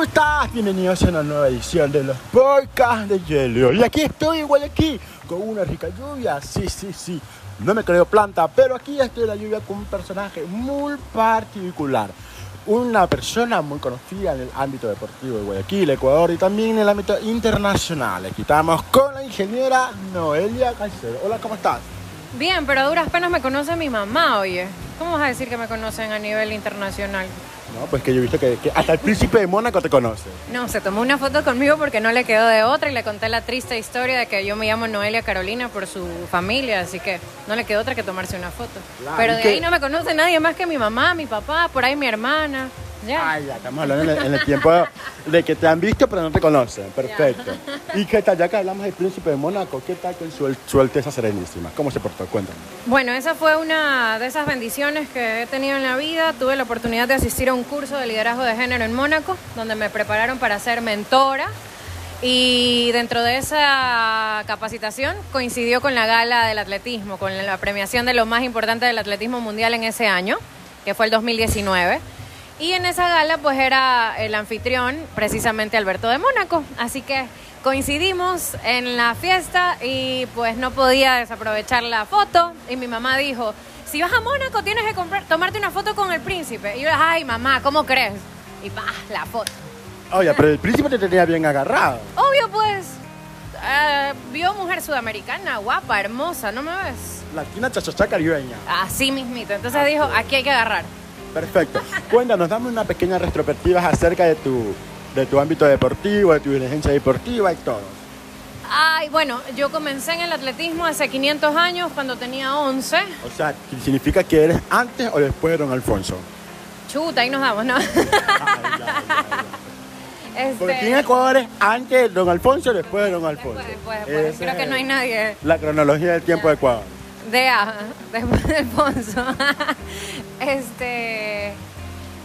¿Cómo estás? Bienvenidos a una nueva edición de los podcasts de Hielo. Y aquí estoy en Guayaquil con una rica lluvia. Sí, sí, sí. No me creo planta, pero aquí estoy en la lluvia con un personaje muy particular. Una persona muy conocida en el ámbito deportivo de Guayaquil, Ecuador y también en el ámbito internacional. Aquí estamos con la ingeniera Noelia Caicedo. Hola, ¿cómo estás? Bien, pero a duras penas me conoce mi mamá, oye. ¿Cómo vas a decir que me conocen a nivel internacional? No, pues que yo he visto que, que hasta el príncipe de Mónaco te conoce. No, se tomó una foto conmigo porque no le quedó de otra y le conté la triste historia de que yo me llamo Noelia Carolina por su familia, así que no le quedó otra que tomarse una foto. Claro, Pero ¿y de ahí no me conoce nadie más que mi mamá, mi papá, por ahí mi hermana. Ya. Ay, ya estamos hablando en el, en el tiempo de que te han visto pero no te conocen. Perfecto. ¿Y qué tal? Ya que hablamos del príncipe de Mónaco, ¿qué tal con su, su Alteza Serenísima? ¿Cómo se portó? Cuéntame. Bueno, esa fue una de esas bendiciones que he tenido en la vida. Tuve la oportunidad de asistir a un curso de liderazgo de género en Mónaco, donde me prepararon para ser mentora. Y dentro de esa capacitación coincidió con la gala del atletismo, con la premiación de lo más importante del atletismo mundial en ese año, que fue el 2019. Y en esa gala pues era el anfitrión precisamente Alberto de Mónaco. Así que coincidimos en la fiesta y pues no podía desaprovechar la foto. Y mi mamá dijo, si vas a Mónaco tienes que comprar, tomarte una foto con el príncipe. Y yo, ay mamá, ¿cómo crees? Y pa, la foto. Oye, pero el príncipe te tenía bien agarrado. Obvio pues, eh, vio mujer sudamericana, guapa, hermosa, ¿no me ves? Latina chachacha caribeña. Así mismito. Entonces dijo, aquí hay que agarrar. Perfecto. Cuéntanos, dame una pequeña retrospectiva acerca de tu, de tu ámbito deportivo, de tu diligencia deportiva y todo. Ay, bueno, yo comencé en el atletismo hace 500 años cuando tenía 11. O sea, ¿significa que eres antes o después de Don Alfonso? Chuta, ahí nos damos, ¿no? Ay, ya, ya, ya. Este, Porque en Ecuador es antes de Don Alfonso o después de Don Alfonso. Después, después, después. Creo que no hay nadie La cronología del tiempo de Ecuador. de A, después de Alfonso. Este.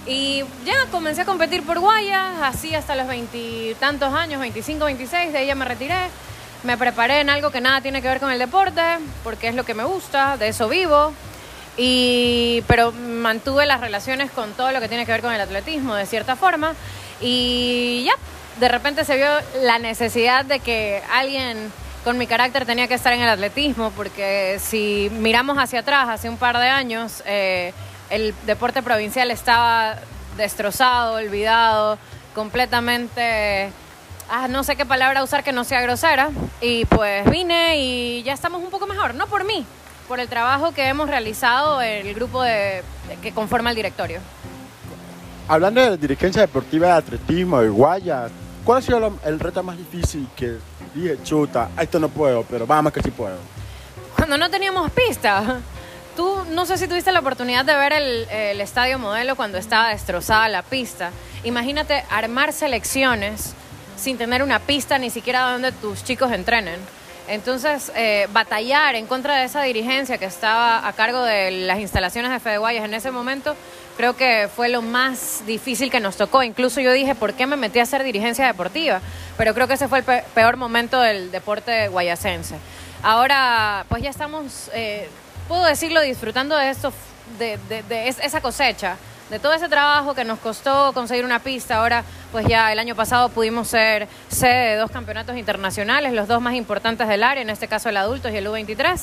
Y ya comencé a competir por Guayas, así hasta los veintitantos años, 25, 26, de ya me retiré. Me preparé en algo que nada tiene que ver con el deporte, porque es lo que me gusta, de eso vivo. Y, pero mantuve las relaciones con todo lo que tiene que ver con el atletismo, de cierta forma. Y ya, de repente se vio la necesidad de que alguien con mi carácter tenía que estar en el atletismo, porque si miramos hacia atrás, hace un par de años, eh, el deporte provincial estaba destrozado, olvidado, completamente, ah, no sé qué palabra usar que no sea grosera, y pues vine y ya estamos un poco mejor, no por mí, por el trabajo que hemos realizado el grupo de, que conforma el directorio. Hablando de dirigencia deportiva de atletismo, de guayas, ¿cuál ha sido el reto más difícil que dije, chuta, esto no puedo, pero vamos que sí puedo? Cuando no teníamos pista. No sé si tuviste la oportunidad de ver el, estadio modelo cuando estaba destrozada la pista. Imagínate armar selecciones sin tener una pista ni siquiera donde tus chicos entrenen. Entonces, eh, batallar en contra de esa dirigencia que estaba a cargo de las instalaciones de Fede Guayas en ese momento, creo que fue lo más difícil que nos tocó. Incluso yo dije, ¿por qué me metí a hacer dirigencia deportiva? Pero creo que ese fue el pe- peor momento del deporte guayasense. Ahora, pues ya estamos, eh, puedo decirlo, disfrutando de esto, de, de- de es- esa cosecha, de todo ese trabajo que nos costó conseguir una pista. Ahora, pues ya el año pasado pudimos ser sede de dos campeonatos internacionales, los dos más importantes del área, en este caso el adultos y el U23,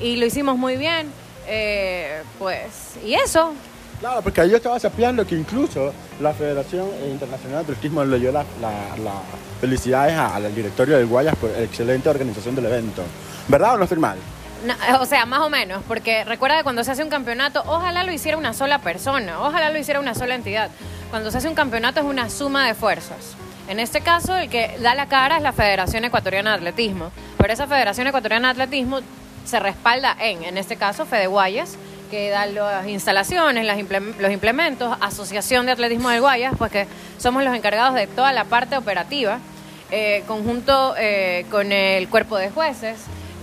y lo hicimos muy bien. Eh, pues, y eso, Claro, porque yo estaba sapeando que incluso la Federación Internacional de Atletismo le dio las la, la felicidades al directorio del Guayas por la excelente organización del evento. ¿Verdad o no estoy mal? O sea, más o menos, porque recuerda que cuando se hace un campeonato, ojalá lo hiciera una sola persona, ojalá lo hiciera una sola entidad. Cuando se hace un campeonato es una suma de fuerzas. En este caso, el que da la cara es la Federación Ecuatoriana de Atletismo, pero esa Federación Ecuatoriana de Atletismo se respalda en, en este caso, Fede Guayas, que da las instalaciones, las los implementos, Asociación de Atletismo del Guayas, pues que somos los encargados de toda la parte operativa, eh, conjunto eh, con el cuerpo de jueces,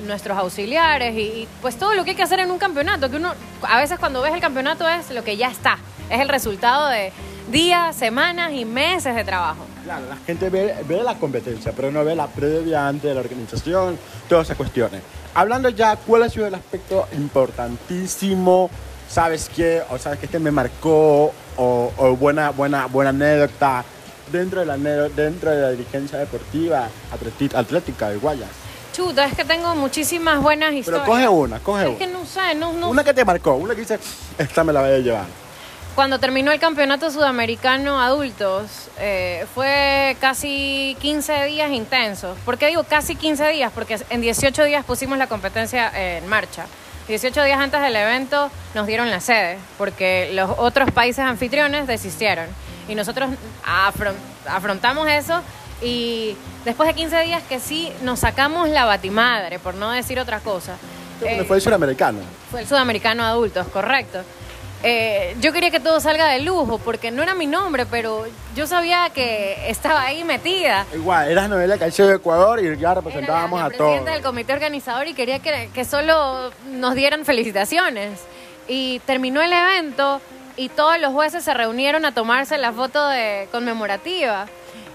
nuestros auxiliares y, y, pues todo lo que hay que hacer en un campeonato, que uno a veces cuando ves el campeonato es lo que ya está, es el resultado de días, semanas y meses de trabajo. Claro, la gente ve, ve la competencia, pero no ve la previa antes de la organización, todas esas cuestiones. Hablando ya, ¿cuál ha sido el aspecto importantísimo? ¿Sabes qué? O sabes que este me marcó, o, o buena, buena, buena anécdota dentro de la, dentro de la dirigencia deportiva atlética de Guayas? Chuta, es que tengo muchísimas buenas Pero historias. coge una, coge Es una. que no sé, no, no Una que te marcó, una que dice, esta me la voy a llevar. Cuando terminó el campeonato sudamericano adultos, eh, fue casi 15 días intensos. ¿Por qué digo casi 15 días? Porque en 18 días pusimos la competencia eh, en marcha. 18 días antes del evento nos dieron la sede, porque los otros países anfitriones desistieron. Y nosotros afron- afrontamos eso y después de 15 días que sí nos sacamos la batimadre, por no decir otra cosa. Eh, fue el suramericano. fue el sudamericano adultos, correcto. Eh, yo quería que todo salga de lujo, porque no era mi nombre, pero yo sabía que estaba ahí metida. Igual, eras novela Caicedo de Ecuador y ya representábamos la a todos. presidenta del comité organizador y quería que, que solo nos dieran felicitaciones. Y terminó el evento y todos los jueces se reunieron a tomarse la foto de conmemorativa.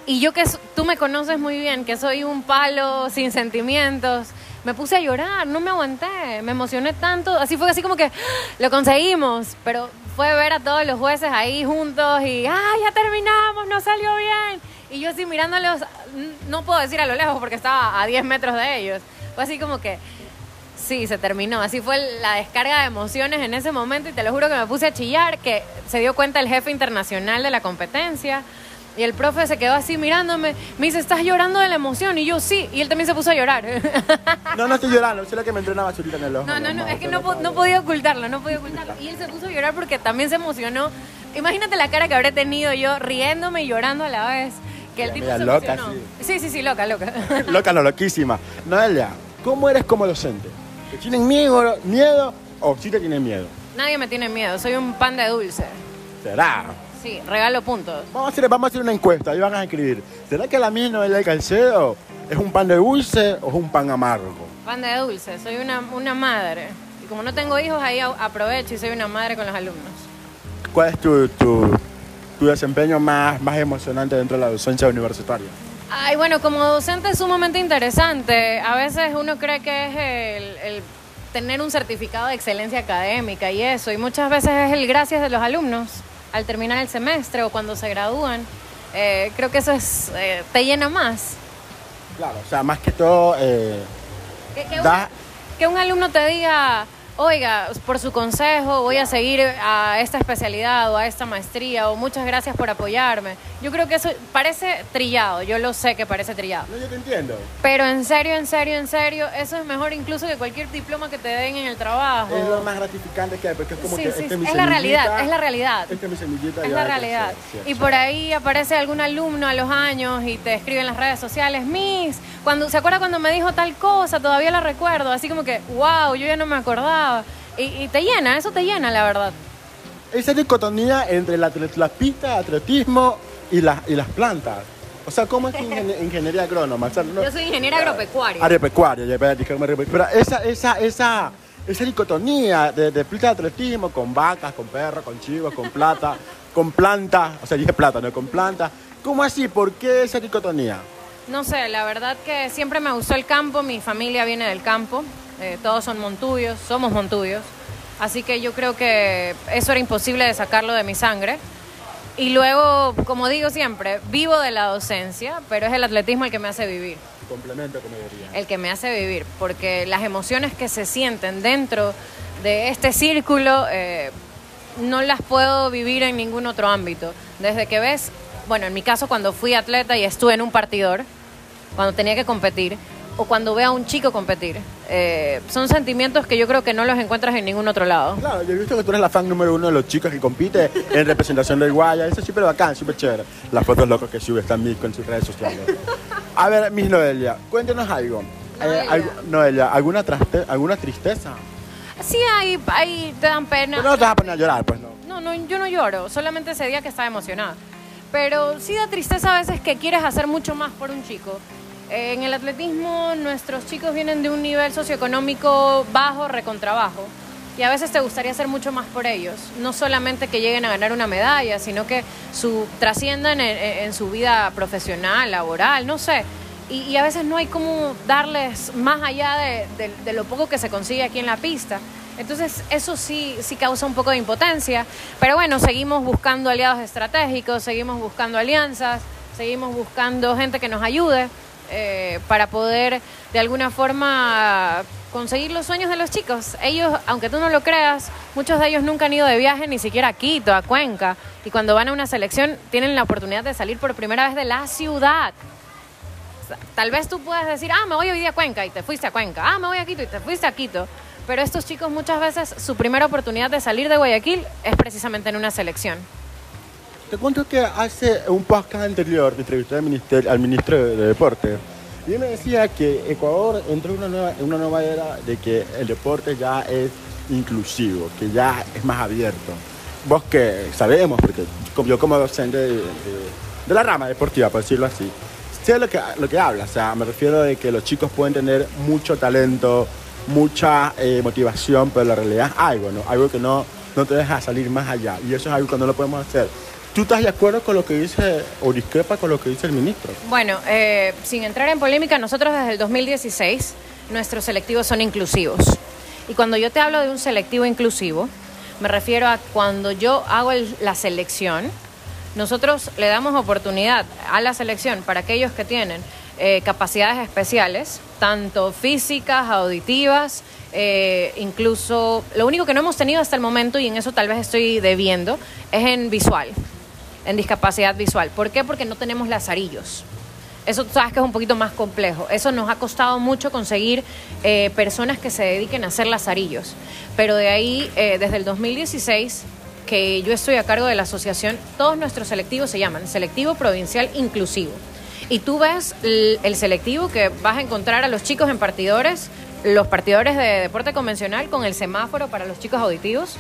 Y yo que tú me conoces muy bien, que soy un palo sin sentimientos, me puse a llorar, no me aguanté, me emocioné tanto, así fue así como que ¡ah! lo conseguimos, pero fue ver a todos los jueces ahí juntos y ¡ah, ya terminamos, nos salió bien! Y yo así mirándolos, no puedo decir a lo lejos porque estaba a 10 metros de ellos, fue así como que Sí, se terminó. Así fue la descarga de emociones en ese momento y te lo juro que me puse a chillar, que se dio cuenta el jefe internacional de la competencia y el profe se quedó así mirándome. Me dice, ¿estás llorando de la emoción? Y yo sí, y él también se puso a llorar. No, no estoy llorando, es la que me entró una basurita en el ojo. No, no, no, es que no, no podía ocultarlo, no podía ocultarlo. Y él se puso a llorar porque también se emocionó. Imagínate la cara que habré tenido yo riéndome y llorando a la vez. Que el tipo se loca, emocionó. Sí, sí, sí, loca, loca. Loca, no, loquísima. Noelia, ¿cómo eres como docente? ¿Te tienen miedo, miedo o sí te tienen miedo? Nadie me tiene miedo, soy un pan de dulce. ¿Será? Sí, regalo puntos. Vamos a hacer, vamos a hacer una encuesta, ahí van a escribir. ¿Será que la mía Noelia Calcedo es un pan de dulce o es un pan amargo? Pan de dulce, soy una, una madre. Y como no tengo hijos, ahí aprovecho y soy una madre con los alumnos. ¿Cuál es tu, tu, tu desempeño más, más emocionante dentro de la docencia universitaria? Ay, bueno, como docente es sumamente interesante. A veces uno cree que es el, el tener un certificado de excelencia académica y eso, y muchas veces es el gracias de los alumnos al terminar el semestre o cuando se gradúan. Eh, creo que eso es, eh, te llena más. Claro, o sea, más que todo, eh, Que, que un, da, que un alumno te diga, oiga, por su consejo voy a seguir a esta especialidad o a esta maestría o muchas gracias por apoyarme. Yo creo que eso parece trillado, yo lo sé que parece trillado. no, yo te entiendo. Pero en serio, en serio, en serio, eso es mejor incluso que cualquier diploma que te den en el trabajo. Es lo más gratificante que hay, porque es como Sí, que sí, esta sí, mi es la realidad, es la realidad. Esta es mi semillita. Es la realidad. Y por ahí aparece algún alumno a los años y te escribe en las redes sociales, Miss, cuando, ¿se acuerda cuando me dijo tal cosa? Todavía la recuerdo. Así como que, wow, yo ya no me acordaba. Y, y te llena, eso te llena, la verdad. Esa dicotomía entre la, la pista atletismo y, las y las plantas. O sea, ¿cómo es que ingen- ingeniería agrónoma? O sea, no- Yo soy ingeniera agropecuaria. Agropecuaria. Pero esa, esa, esa, esa dicotomía de, de pista de atletismo con vacas, con perros, con chivos, con plata, con plantas, o sea, dije plata, no con plantas. ¿Cómo así? ¿Por qué esa dicotomía? No sé, la verdad que siempre me gustó el campo, mi familia viene del campo, eh, todos son montuyos, somos montuyos, así que yo creo que eso era imposible de sacarlo de mi sangre. Y luego, como digo siempre, vivo de la docencia, pero es el atletismo el que me hace vivir, Complemento, como diría. el que me hace vivir, porque las emociones que se sienten dentro de este círculo eh, no las puedo vivir en ningún otro ámbito. Desde que ves, bueno, en mi caso cuando fui atleta y estuve en un partidor, cuando tenía que competir, o cuando veo a un chico competir, eh, son sentimientos que yo creo que no los encuentras en ningún otro lado. Claro, yo he visto que tú eres la fan número uno de los chicos que compite en representación del Guaya. Eso es súper bacán, súper chévere. Las fotos locas que sube están con sus redes sociales. A ver, Miss Noelia, cuéntenos algo. Eh, Noelia. algo- Noelia, ¿alguna, traste- ¿alguna tristeza? Sí, ahí, ahí te dan pena. Pero no te vas a poner a llorar, pues no. No, no, yo no lloro, solamente ese día que estaba emocionada. Pero sí da tristeza a veces que quieres hacer mucho más por un chico. En el atletismo nuestros chicos vienen de un nivel socioeconómico bajo, recontrabajo. Y a veces te gustaría hacer mucho más por ellos. No solamente que lleguen a ganar una medalla, sino que su, trasciendan en, en- en su vida profesional, laboral, no sé. Y, y a veces no hay cómo darles más allá de, de- de lo poco que se consigue aquí en la pista. Entonces, eso sí, sí causa un poco de impotencia. Pero bueno, seguimos buscando aliados estratégicos, seguimos buscando alianzas, seguimos buscando gente que nos ayude eh, para poder de alguna forma conseguir los sueños de los chicos. Ellos, aunque tú no lo creas, muchos de ellos nunca han ido de viaje ni siquiera a Quito, a Cuenca, y cuando van a una selección tienen la oportunidad de salir por primera vez de la ciudad. Tal vez tú puedas decir, ah, me voy hoy día a Cuenca y te fuiste a Cuenca, ah, me voy a Quito y te fuiste a Quito. Pero estos chicos muchas veces su primera oportunidad de salir de Guayaquil es precisamente en una selección. Te cuento que hace un podcast anterior te entrevisté al, minister- al ministro de, de Deporte y él me decía que Ecuador entró en una, nueva, era de que el deporte ya es inclusivo, que ya es más abierto. Vos que sabemos, porque yo como docente de la rama deportiva, por decirlo así, sé lo que, lo que habla, o sea, me refiero de que los chicos pueden tener mucho talento, mucha eh, motivación, pero la realidad es algo, ¿no? Algo que no, no te deja salir más allá. Y eso es algo que no lo podemos hacer. ¿Tú estás de acuerdo con lo que dice o discrepa con lo que dice el ministro? Bueno, eh, sin entrar en polémica, nosotros desde el 2016 nuestros selectivos son inclusivos. Y cuando yo te hablo de un selectivo inclusivo, me refiero a cuando yo hago el- la selección, nosotros le damos oportunidad a la selección para aquellos que tienen eh, capacidades especiales, tanto físicas, auditivas, eh, incluso lo único que no hemos tenido hasta el momento, y en eso tal vez estoy debiendo, es en visual, en discapacidad visual. ¿Por qué? Porque no tenemos lazarillos. Eso tú sabes que es un poquito más complejo. Eso nos ha costado mucho conseguir eh, personas que se dediquen a hacer lazarillos. Pero de ahí, eh, desde el 2016, que yo estoy a cargo de la asociación, todos nuestros selectivos se llaman Selectivo Provincial Inclusivo. Y tú ves el, el selectivo que vas a encontrar a los chicos en partidores, los partidores de deporte convencional con el semáforo para los chicos auditivos.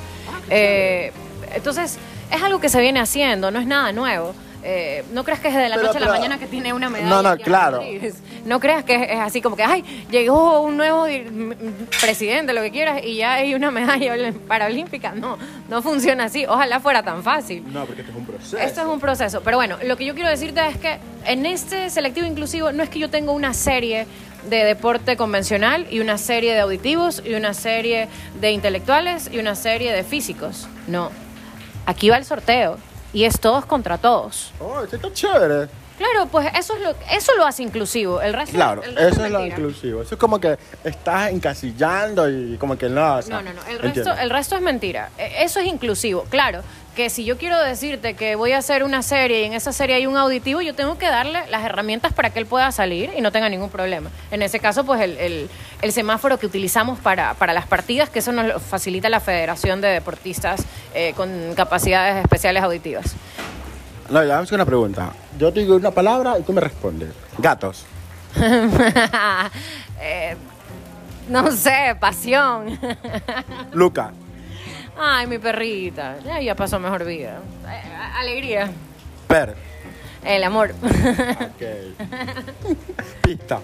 Eh, entonces, es algo que se viene haciendo, no es nada nuevo. Eh, no creas que es de la Pero- noche a la mañana que tiene una medalla. No, no, claro. No creas que es, es así como que, ay, llegó un nuevo presidente, lo que quieras, y ya hay una medalla paralímpica. No, no funciona así. Ojalá fuera tan fácil. No, porque esto es un proceso. Esto es un proceso. Pero bueno, lo que yo quiero decirte es que en este selectivo inclusivo no es que yo tenga una serie de deporte convencional y una serie de auditivos y una serie de intelectuales y una serie de físicos. No. Aquí va el sorteo y es todos contra todos. Oh, esto está chévere. Claro, pues eso es lo eso lo hace inclusivo. El resto, Claro, el resto eso es lo inclusivo. Eso es como que estás encasillando y como que no. o sea, No, no, no. El resto, el resto es mentira. E- Eso es inclusivo. Claro, que si yo quiero decirte que voy a hacer una serie y en esa serie hay un auditivo, yo tengo que darle las herramientas para que él pueda salir y no tenga ningún problema. En ese caso, pues el, el- el semáforo que utilizamos para, para las partidas, que eso nos lo facilita la Federación de Deportistas eh, con capacidades especiales auditivas. No, ya vamos con una pregunta. Yo te digo una palabra y tú me respondes. Gatos. Eh, no sé, pasión. Luca. Ay, mi perrita. Ya, ya pasó mejor vida. Alegría. Per. El amor. Ok. Pista.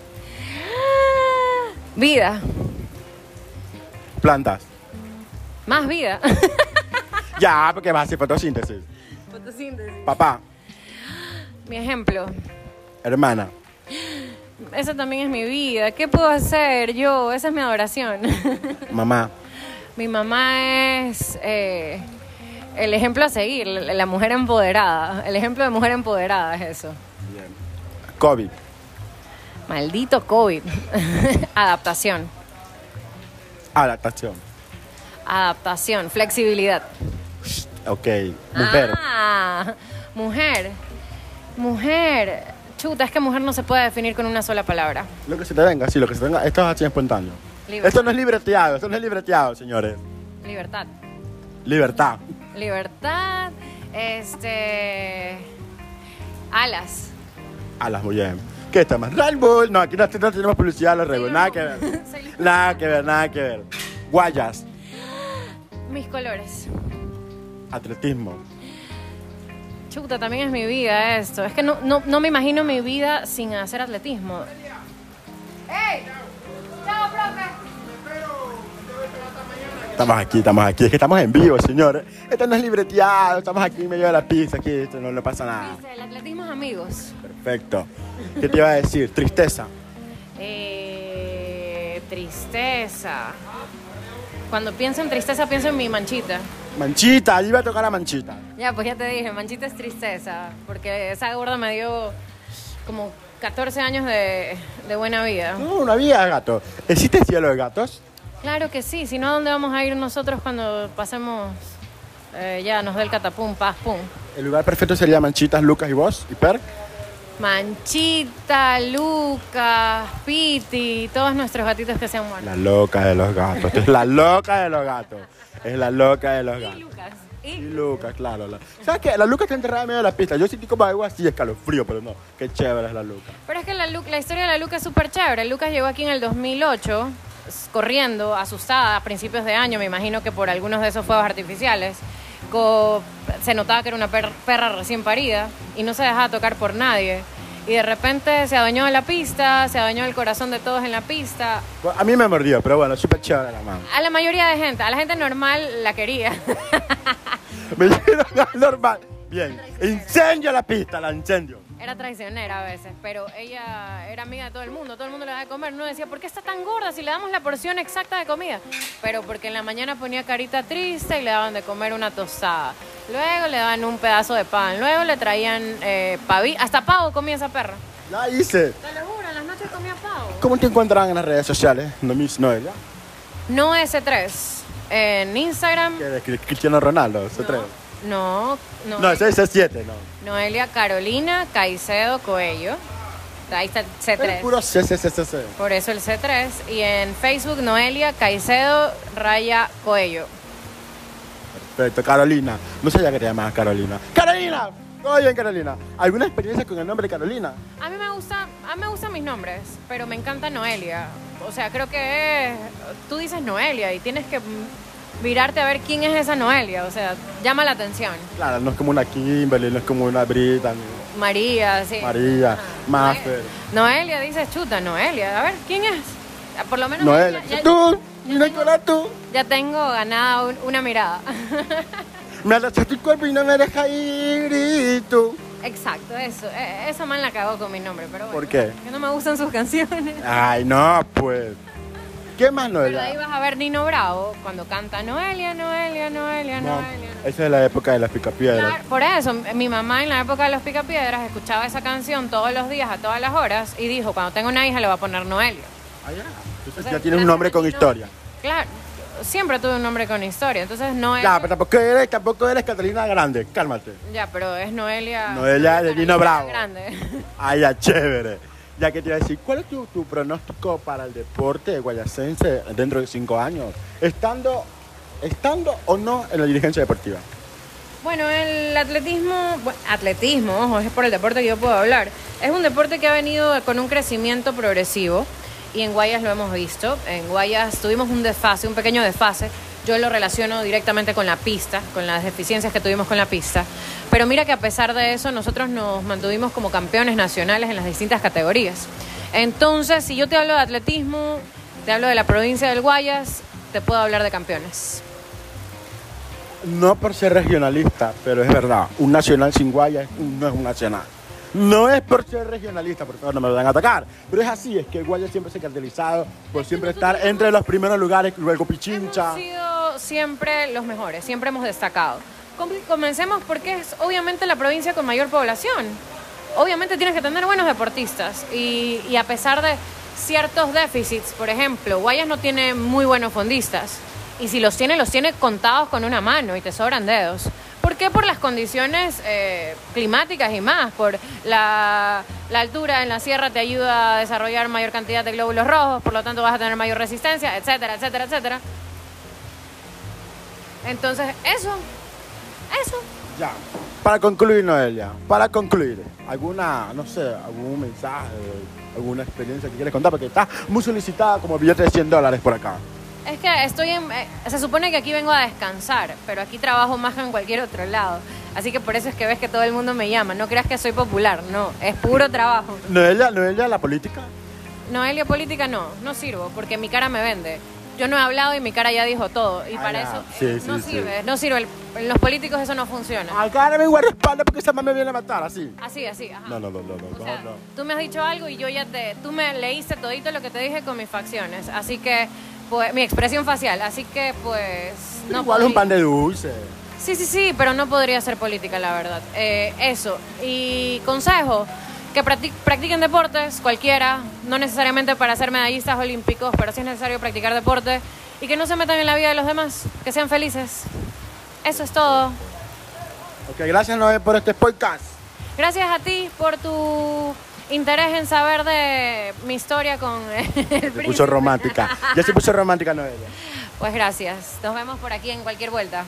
Vida. Plantas. Más vida. Ya, porque vas a hacer fotosíntesis. Fotosíntesis. Papá. Mi ejemplo. Hermana. Esa también es mi vida. ¿Qué puedo hacer yo? Esa es mi adoración. Mamá. mi mamá es eh, el ejemplo a seguir, la, la mujer empoderada. El ejemplo de mujer empoderada es eso. COVID. Maldito COVID. Adaptación. Adaptación. Adaptación. Flexibilidad. Ok. Mujer. Ah, mujer. Mujer. Chuta, es que mujer no se puede definir con una sola palabra. Lo que se te venga, sí, lo que se te venga. Esto es así espontáneo. Libertad. Esto no es libreteado, esto no es libreteado, señores. Libertad. Libertad. Libertad. Este. Alas. Alas, muy bien. ¿Qué está más? Red Bull. No, aquí no, no tenemos publicidad de los Red Bull. Nada que ver. Nada que ver, nada que ver. Guayas. Mis colores. Atletismo. Chuta, también es mi vida esto. Es que no, no, no me imagino mi vida sin hacer atletismo. ¡Ey! ¡Chao, profe! Estamos aquí, estamos aquí. Es que estamos en vivo, señores. Esto no es libreteado. Estamos aquí en medio de la pista. Aquí esto no le pasa nada. Dice, el atletismo es amigos. Perfecto. ¿Qué te iba a decir? Tristeza. Eh, tristeza. Cuando pienso en tristeza, pienso en mi manchita. Manchita, ahí va a tocar la manchita. Ya, pues ya te dije, manchita es tristeza, porque esa gorda me dio como 14 años de, de buena vida. No, una vida de gato. ¿Existe cielo de gatos? Claro que sí, si no, ¿a dónde vamos a ir nosotros cuando pasemos, eh, ya nos dé el catapum, paz, pum? El lugar perfecto sería Manchitas, Lucas y vos, y Per. Manchita, Lucas, Piti, todos nuestros gatitos que se han muerto. La loca de los gatos. Es la loca de los gatos. Es la loca de los Y gatos. Lucas. Y Y Lucas, claro. la- ¿Sabes qué? La Lucas está enterrada en medio de la pista. Yo sentí como algo así, escalofrío, pero no. Qué chévere es la Lucas. Pero es que la, Lu- la historia de la Luca es súper chévere. Lucas llegó aquí en el 2008, s- corriendo, asustada, a principios de año, me imagino que por algunos de esos fuegos artificiales. Se notaba que era una per- perra recién parida y no se dejaba tocar por nadie. Y de repente se adueñó de la pista, se adueñó del corazón de todos en la pista. Bueno, a mí me mordió, pero bueno, súper chévere la mano. A la mayoría de gente, a la gente normal la quería. Me normal. Bien. Incendio la pista, la incendio. Era traicionera a veces, pero ella era amiga de todo el mundo, todo el mundo le daba de comer. No decía, ¿por qué está tan gorda si le damos la porción exacta de comida? Pero porque en la mañana ponía carita triste y le daban de comer una tostada. Luego le daban un pedazo de pan, luego le traían eh, paví, hasta pavo comía esa perra. La hice. Te lo juro, en las noches comía pavo. ¿Cómo te encuentran en las redes sociales? No, Miss Noelia. No S3, en Instagram. Cristiano Ronaldo, se atreve. No, no. No, ese es C7, no. Noelia Carolina Caicedo Coello. Ahí está el Pero C3. puro C, C, C, C, C. Por eso el C3. Y en Facebook, Noelia Caicedo Raya Coello. Perfecto, Carolina. No sabía que te llamabas Carolina. ¡Carolina! Oye, Carolina. ¿Alguna experiencia con el nombre Carolina? A mí me gusta, a mí me gustan mis nombres, pero me encanta Noelia. O sea, creo que es- tú dices Noelia y tienes que mirarte a ver quién es esa Noelia. O sea, llama la atención. Claro, no es como una Kimberly, no es como una Brittany, María, sí. María, Ajá. Maffer. Noelia, dices chuta, Noelia. A ver, ¿quién es? Ah, Por lo menos Noelia. ya, ya- Tú, Nicolás, tú. ya tengo ganada un- una mirada. Me abrazaste tu cuerpo y no me dejas ir y tú. Exacto, eso. E- Esa man la cagó con mi nombre, pero bueno. ¿Por qué? Que no me gustan sus canciones. Ay, no, pues. ¿Qué más, Pero ahí Noelia? vas a ver Nino Bravo cuando canta Noelia, Noelia, Noelia, No, Noelia. esa es la época de las picapiedras. Claro, por eso, mi mamá en la época de los Picapiedras escuchaba esa canción todos los días, a todas las horas, y dijo, cuando tenga una hija le va a poner Noelia. Ah, ya. Entonces O sea, ya tienes un nombre con Nino- historia. Claro, siempre tuve un nombre con historia, entonces Noelia... Ya, pero tampoco eres, tampoco eres Catalina Grande, cálmate. Ya, pero es Noelia... Noelia de Nino Bravo. Grande. Ay, ya, chévere. Ya que te iba a decir, ¿cuál es tu, pronóstico para el deporte guayacense dentro de cinco años? Estando, estando o no en la dirigencia deportiva. Bueno, el atletismo, atletismo, ojo, es por el deporte que yo puedo hablar. Es un deporte que ha venido con un crecimiento progresivo y en Guayas lo hemos visto. En Guayas tuvimos un desfase, un pequeño desfase. Yo lo relaciono directamente con la pista, con las deficiencias que tuvimos con la pista. Pero mira que a pesar de eso, nosotros nos mantuvimos como campeones nacionales en las distintas categorías. Entonces, si yo te hablo de atletismo, te hablo de la provincia del Guayas, te puedo hablar de campeones. No por ser regionalista, pero es verdad, un nacional sin Guayas no es un nacional. No es por ser regionalista, por favor, no me van a atacar. Pero es así, es que Guayas siempre se ha caracterizado por siempre estar entre los primeros lugares, luego Pichincha. Hemos sido siempre los mejores, siempre hemos destacado. Com- Comencemos porque es obviamente la provincia con mayor población. Obviamente tienes que tener buenos deportistas y, y a pesar de ciertos déficits, por ejemplo, Guayas no tiene muy buenos fondistas y si los tiene, los tiene contados con una mano y te sobran dedos. ¿Por qué? Por las condiciones eh, climáticas y más, por la, la altura en la sierra te ayuda a desarrollar mayor cantidad de glóbulos rojos, por lo tanto vas a tener mayor resistencia, etcétera, etcétera, etcétera. Entonces, eso, eso. Ya. Para concluir, Noelia, para concluir, alguna, no sé, algún mensaje, alguna experiencia que quieres contar, porque estás muy solicitada como billete de 100 dólares por acá. Es que estoy en... eh, se supone que aquí vengo a descansar, pero aquí trabajo más que en cualquier otro lado. Así que por eso es que ves que todo el mundo me llama. No creas que soy popular, no, es puro trabajo. Noelia, Noelia, la política. Noelia política no, no sirvo, porque mi cara me vende. Yo no he hablado y mi cara ya dijo todo. Y Ah, para eso Sí, eh, sí, no sí. sirve, no sirve. En los políticos eso no funciona. Acá no me guardaespaldas porque esa mamá me viene a matar, así. Así, así, ajá. No, no, no, no, no, O no, sea, no. tú me has dicho algo y yo ya te... Tú me leíste todito lo que te dije con mis facciones. Así que pues, mi expresión facial. Así que, pues, no Igual un pan de dulce. Sí, sí, sí, pero no podría ser política, la verdad. Eh, eso. Y consejo, que practi- practiquen deportes, cualquiera, no necesariamente para ser medallistas olímpicos, pero sí es necesario practicar deporte y que no se metan en la vida de los demás, que sean felices. Eso es todo. Ok, gracias Noé por este podcast. Gracias a ti por tu interés en saber de mi historia con el Se puso romántica. Ya se puso romántica Noelia. Pues gracias. Nos vemos por aquí en cualquier vuelta.